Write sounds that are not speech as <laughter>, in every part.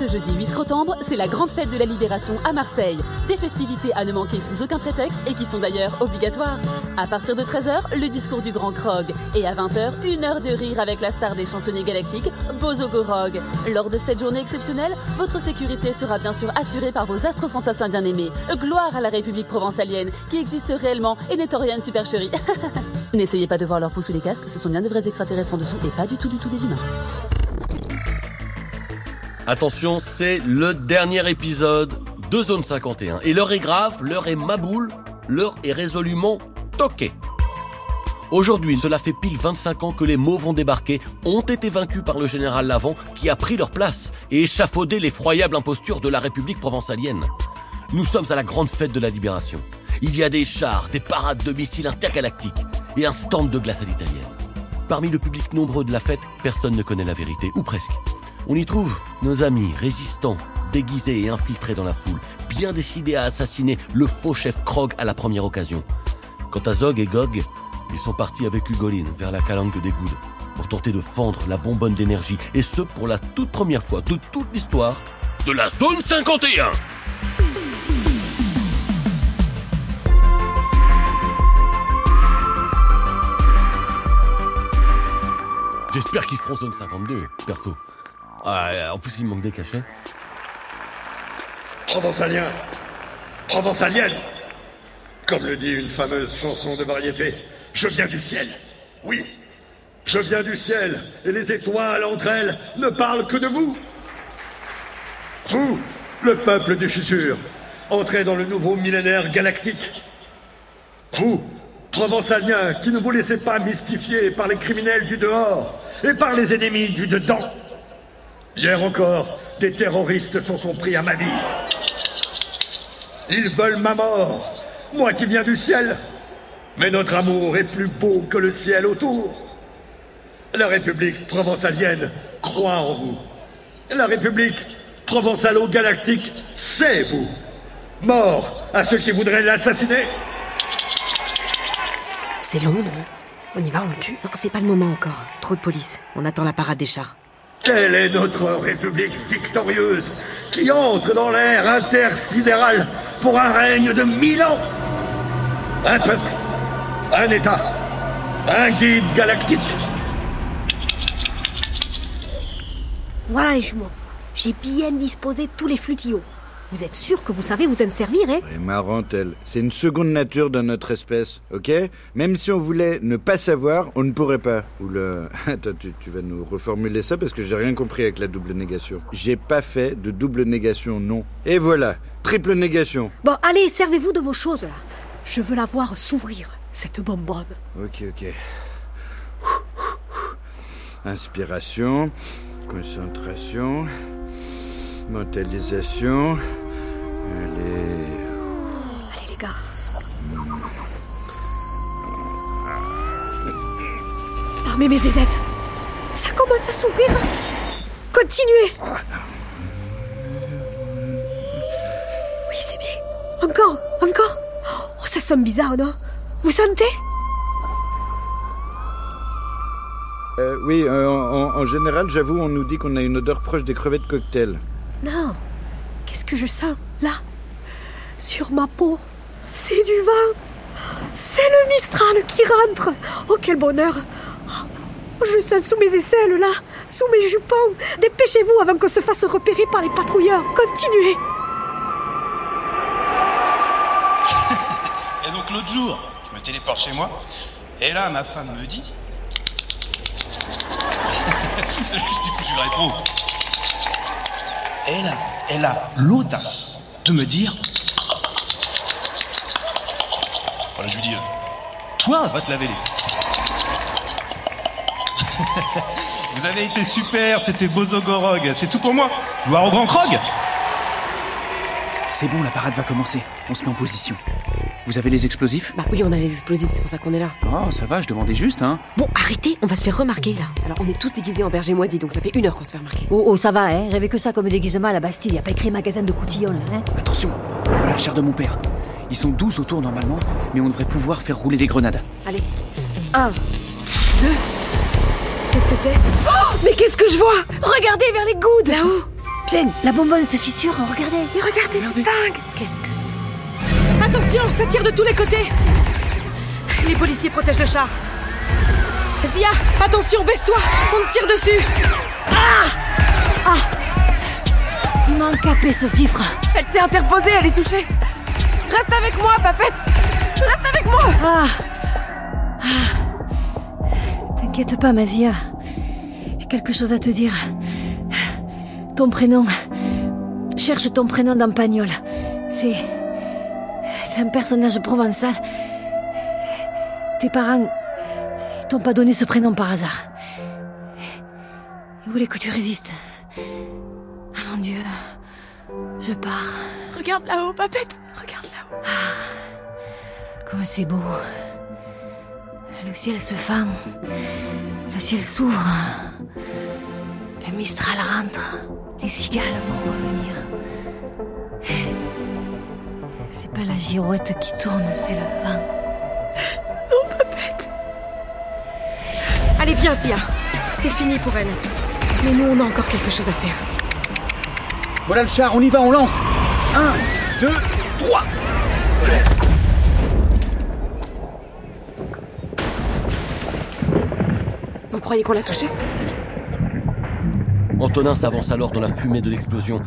Ce jeudi 8 septembre, c'est la grande fête de la libération à Marseille. Des festivités à ne manquer sous aucun prétexte et qui sont d'ailleurs obligatoires. À partir de 13h, le discours du Grand Krog. Et à 20h, une heure de rire avec la star des chansonniers galactiques, Bozo Gorog. Lors de cette journée exceptionnelle, votre sécurité sera bien sûr assurée par vos astres fantassins bien-aimés. Gloire à la République provençalienne, qui existe réellement et n'est en rien supercherie. <laughs> N'essayez pas de voir leurs pouces sous les casques, ce sont bien de vrais extraterrestres en dessous et pas du tout du tout des humains. Attention, c'est le dernier épisode de Zone 51. Et l'heure est grave, l'heure est maboule, l'heure est résolument toquée. Aujourd'hui, cela fait pile 25 ans que les mots vont débarquer, ont été vaincus par le général Lavant qui a pris leur place et échafaudé l'effroyable imposture de la République provençalienne. Nous sommes à la grande fête de la libération. Il y a des chars, des parades de missiles intergalactiques et un stand de glace à l'italienne. Parmi le public nombreux de la fête, personne ne connaît la vérité, ou presque. On y trouve nos amis résistants, déguisés et infiltrés dans la foule, bien décidés à assassiner le faux chef Krog à la première occasion. Quant à Zog et Gog, ils sont partis avec Hugoline vers la calanque des Goudes pour tenter de fendre la bonbonne d'énergie, et ce pour la toute première fois de toute l'histoire de la zone 51 J'espère qu'ils feront zone 52, perso. Ah, en plus, il manque des cachets. Provençalien Provençalienne Comme le dit une fameuse chanson de variété, je viens du ciel. Oui, je viens du ciel, et les étoiles entre elles ne parlent que de vous. Vous, le peuple du futur, entrez dans le nouveau millénaire galactique. Vous, Provençaliens, qui ne vous laissez pas mystifier par les criminels du dehors et par les ennemis du dedans. Hier encore, des terroristes se sont pris à ma vie. Ils veulent ma mort, moi qui viens du ciel. Mais notre amour est plus beau que le ciel autour. La République provençalienne croit en vous. La République provençalo-galactique, c'est vous. Mort à ceux qui voudraient l'assassiner. C'est non? On y va, on le tue? Non, c'est pas le moment encore. Trop de police. On attend la parade des chars. Quelle est notre République victorieuse qui entre dans l'ère intersidérale pour un règne de mille ans? Un peuple, un État, un guide galactique. Voilà les. J'ai bien disposé tous les flutillons. Vous êtes sûr que vous savez vous en servir, hein Elle est marrante, elle. C'est une seconde nature dans notre espèce, ok? Même si on voulait ne pas savoir, on ne pourrait pas. Oula, <laughs> attends, tu, tu vas nous reformuler ça parce que j'ai rien compris avec la double négation. J'ai pas fait de double négation, non. Et voilà, triple négation. Bon, allez, servez-vous de vos choses, là. Je veux la voir s'ouvrir, cette bonbonne. Ok, ok. Inspiration, concentration, mentalisation. Armez mes zézettes. Ça commence à s'ouvrir. Continuez. Oui, c'est bien. Encore, encore. Oh, ça sonne bizarre, non? Vous sentez? Euh, oui, euh, en, en général, j'avoue, on nous dit qu'on a une odeur proche des crevettes cocktail. Non. Qu'est-ce que je sens, là? Sur ma peau. C'est du vin. C'est le Mistral qui rentre. Oh, quel bonheur. Oh, sens sous mes aisselles, là. Sous mes jupons. Dépêchez-vous avant qu'on se fasse repérer par les patrouilleurs. Continuez. <laughs> Et donc l'autre jour, je me téléporte chez moi, et là ma femme me dit. <laughs> du coup je lui réponds. Elle a, elle a l'audace de me dire. Voilà, je lui dis, euh, toi, va te laver les. Vous avez été super, c'était Bozogorog, c'est tout pour moi. Gloire au grand Krog C'est bon, la parade va commencer. On se met en position. Vous avez les explosifs Bah oui, on a les explosifs, c'est pour ça qu'on est là. Oh, ça va, je demandais juste, hein. Bon, arrêtez, on va se faire remarquer, là. Alors, on est tous déguisés en berger moisi, donc ça fait une heure qu'on se fait remarquer. Oh, oh, ça va, hein J'avais que ça comme déguisement à la Bastille. Y a pas écrit magasin de coutillons, là, hein Attention Voilà la chair de mon père. Ils sont 12 autour normalement, mais on devrait pouvoir faire rouler des grenades. Allez. Un, deux. Qu'est-ce que c'est. Oh Mais qu'est-ce que je vois Regardez vers les goudes Là-haut. Putain, la bonbonne se fissure, regardez. Mais regardez, c'est dingue. Qu'est-ce que c'est Attention, ça tire de tous les côtés. Les policiers protègent le char. Zia, attention, baisse-toi. On te tire dessus. Il m'a encapé ce fifre. Elle s'est interposée, elle est touchée. Reste avec moi, papette. Reste avec moi. Ah Ah T'inquiète pas, Mazia. Quelque chose à te dire. Ton prénom. Cherche ton prénom dans Pagnol. C'est. C'est un personnage provençal. Tes parents. ils t'ont pas donné ce prénom par hasard. Ils voulaient que tu résistes. Ah mon Dieu. Je pars. Regarde là-haut, papette Regarde là-haut Comme c'est beau. Le ciel se fend. Le ciel s'ouvre. Le Mistral rentre. Les cigales vont revenir. C'est pas la girouette qui tourne, c'est le vent. Non, Papette Allez, viens, Sia C'est fini pour elle. Mais nous, on a encore quelque chose à faire. Voilà le char, on y va, on lance 1, 2, 3 croyez qu'on l'a touché Antonin s'avance alors dans la fumée de l'explosion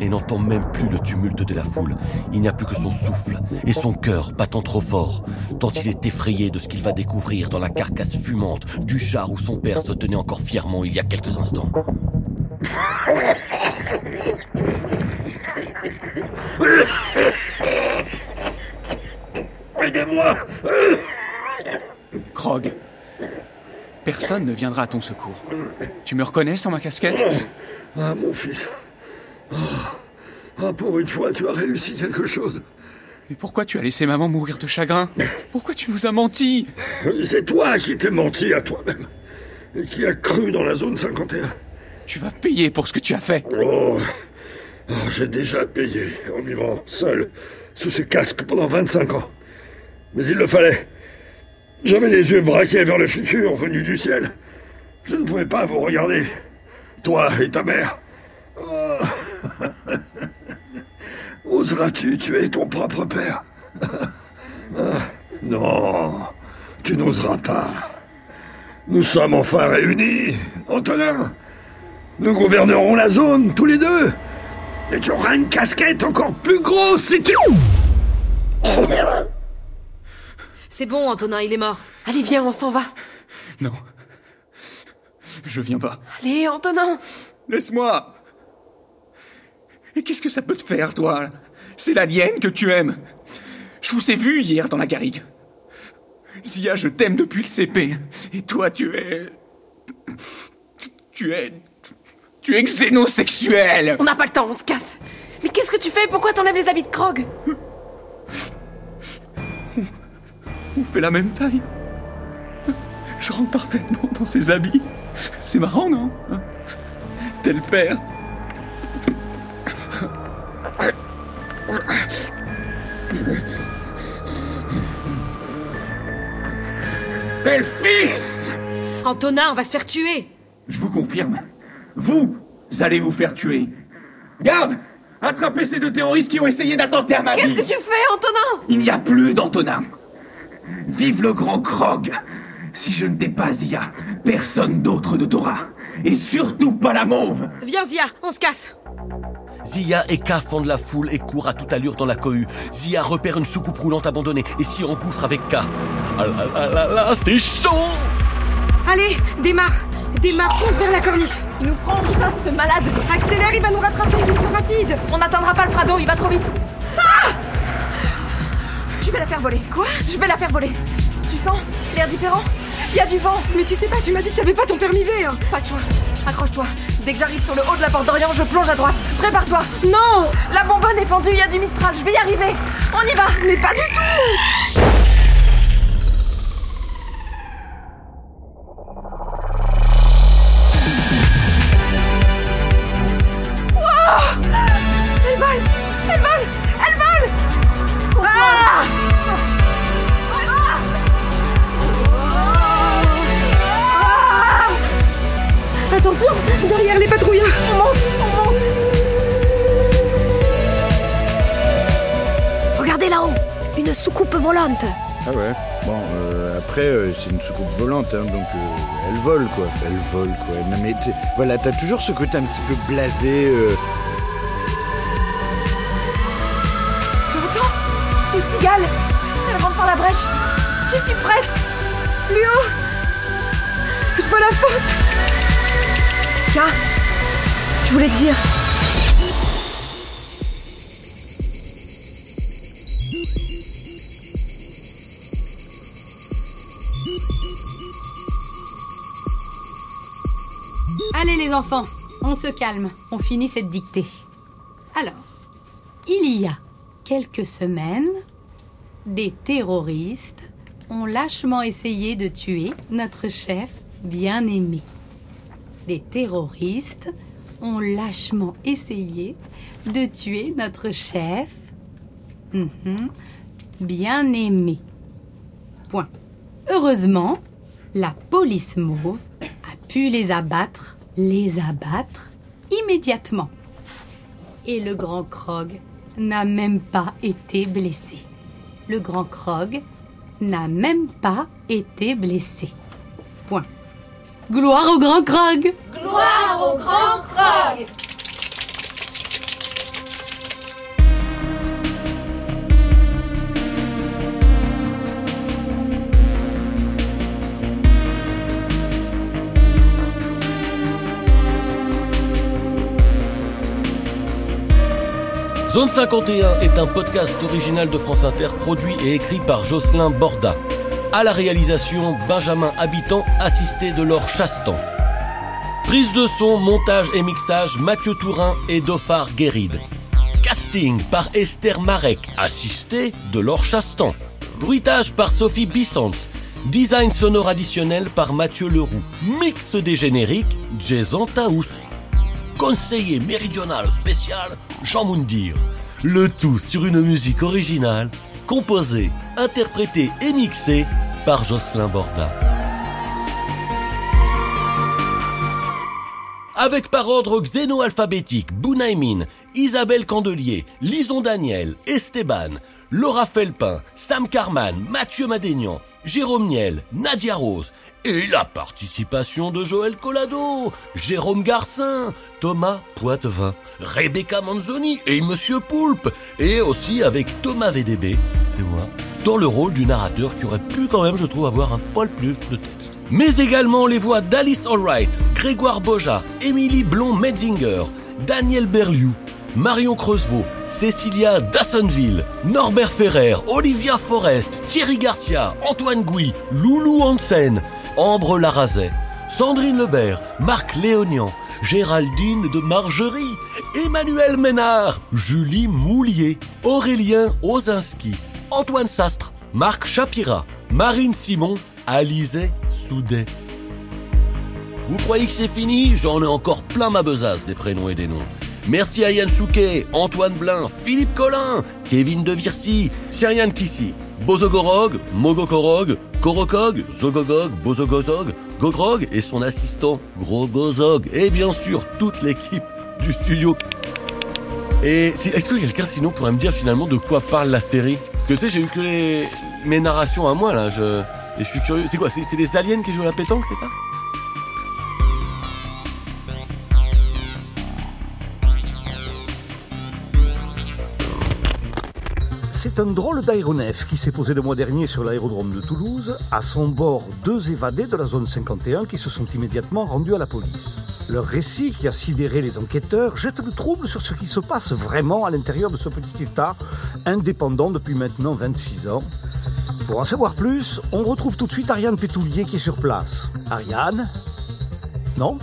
et n'entend même plus le tumulte de la foule. Il n'y a plus que son souffle et son cœur battant trop fort, tant il est effrayé de ce qu'il va découvrir dans la carcasse fumante du char où son père se tenait encore fièrement il y a quelques instants. Aidez-moi Krog. Personne ne viendra à ton secours. Tu me reconnais sans ma casquette? Ah, mon fils. Ah, Ah, pour une fois, tu as réussi quelque chose. Mais pourquoi tu as laissé maman mourir de chagrin? Pourquoi tu nous as menti? C'est toi qui t'es menti à toi-même. Et qui a cru dans la zone 51. Tu vas payer pour ce que tu as fait. Oh, Oh, j'ai déjà payé en vivant seul sous ce casque pendant 25 ans. Mais il le fallait. J'avais les yeux braqués vers le futur venu du ciel. Je ne pouvais pas vous regarder. Toi et ta mère. Oh. <laughs> Oseras-tu tuer ton propre père? <laughs> Non, tu n'oseras pas. Nous sommes enfin réunis, Antonin. Nous gouvernerons la zone, tous les deux. Et tu auras une casquette encore plus grosse si tu... <laughs> C'est bon, Antonin, il est mort. Allez, viens, on s'en va. Non. Je viens pas. Allez, Antonin Laisse-moi Et qu'est-ce que ça peut te faire, toi? C'est l'alien que tu aimes Je vous ai vu hier dans la garrigue. Zia, je t'aime depuis le CP. Et toi, tu es... Tu es... Tu es xénosexuel On n'a pas le temps, on se casse. Mais qu'est-ce que tu fais? Pourquoi t'enlèves les habits de Krog? On fait la même taille. Je rentre parfaitement dans ses habits. C'est marrant, non? Tel père. Tel fils Antonin, on va se faire tuer Je vous confirme, vous allez vous faire tuer. Garde Attrapez ces deux terroristes qui ont essayé d'attenter à ma Qu'est-ce vie que tu fais, Antonin? Il n'y a plus d'Antonin. Vive le grand Krog. Si je ne t'ai pas, Zia, personne d'autre ne t'aura. Et surtout pas la mauve. Viens, Zia, on se casse Zia et K fendent la foule et courent à toute allure dans la cohue. Zia repère une soucoupe roulante abandonnée et s'y engouffre avec K. Ah là là là là, c'est chaud Allez, démarre Démarre, fonce vers la corniche Il nous prend en chasse, ce malade Accélère, il va nous rattraper, il est trop rapide On n'atteindra pas le Prado, il va trop vite Ah Je vais la faire voler. Quoi? Je vais la faire voler. Tu sens? L'air différent? Il y a du vent Mais tu sais pas, tu m'as dit que t'avais pas ton permis V hein. Pas de choix. Accroche-toi. Dès que j'arrive sur le haut de la porte d'Orient, je plonge à droite. Prépare-toi Non La bonbonne est fendue, il y a du Mistral, je vais y arriver On y va Mais pas du tout Une soucoupe volante Ah ouais Bon, euh, après, euh, c'est une soucoupe volante, hein, donc euh, elle vole, quoi. Elle vole, quoi. Non, mais voilà, t'as toujours ce côté un petit peu blasé. euh, Tu entends Les cigales Elles rentrent par la brèche J'y suis presque Plus haut Je vois la fin K, je voulais te dire. Enfants, on se calme, on finit cette dictée. Alors, il y a quelques semaines, des terroristes ont lâchement essayé de tuer notre chef bien-aimé. Des terroristes ont lâchement essayé de tuer notre chef mhm, bien-aimé. Point. Heureusement, la police mauve a pu les abattre, les abattre immédiatement. Et le grand Krog n'a même pas été blessé. Le grand Krog n'a même pas été blessé. Point. Gloire au grand Krog Gloire au grand Zone 51 est un podcast original de France Inter produit et écrit par Jocelyn Borda. À la réalisation, Benjamin Habitant, assisté de Laure Chastan. Prise de son, montage et mixage, Mathieu Tourin et Dauphard Guéride. Casting par Esther Marek, assisté de Laure Chastan. Bruitage par Sophie Bissons. Design sonore additionnel par Mathieu Leroux. Mix des génériques, Jason Taous. Conseiller méridional spécial, Jean Moundir. Le tout sur une musique originale, composée, interprétée et mixée par Jocelyn Borda. Avec par ordre xéno-alphabétique Bounaïmin, Isabelle Candelier, Lison Daniel, Esteban, Laura Felpin, Sam Carman, Mathieu Madénian, Jérôme Niel, Nadia Rose, et la participation de Joël Collado, Jérôme Garcin, Thomas Poitevin, Rebecca Manzoni et Monsieur Poulpe, et aussi avec Thomas VDB, c'est moi, dans le rôle du narrateur qui aurait pu quand même, je trouve, avoir un poil plus de texte. Mais également les voix d'Alice Allwright, Grégoire Boja, Émilie Blond-Metzinger, Daniel Berliou, Marion Creusevaux, Cécilia Dassonville, Norbert Ferrer, Olivia Forest, Thierry Garcia, Antoine Gouy, Loulou Hansen, Ambre Larazet, Sandrine Lebert, Marc Léonian, Géraldine de Margerie, Emmanuel Ménard, Julie Moulier, Aurélien Ozinski, Antoine Sastre, Marc Chapira, Marine Simon, Alizé Soudet. Vous croyez que c'est fini? J'en ai encore plein ma besace des prénoms et des noms. Merci à Yann Chouquet, Antoine Blin, Philippe Collin, Kevin De Vircy, Cyriane Kissy, Bozogorog, Mogokorog, Korokog, Zogogog, Bozogozog, Gogrog et son assistant Grogozog. Et bien sûr, toute l'équipe du studio. Et est-ce que quelqu'un sinon pourrait me dire finalement de quoi parle la série? Parce que tu sais, j'ai eu que les... mes narrations à moi là, je, et je suis curieux. C'est quoi c'est les aliens qui jouent à la pétanque, c'est ça? C'est un drôle d'aéronef qui s'est posé le mois dernier sur l'aérodrome de Toulouse. À son bord, deux évadés de la zone 51 qui se sont immédiatement rendus à la police. Leur récit, qui a sidéré les enquêteurs, jette le trouble sur ce qui se passe vraiment à l'intérieur de ce petit État, indépendant depuis maintenant 26 ans. Pour en savoir plus, on retrouve tout de suite Ariane Pétoulier qui est sur place. Ariane? Non?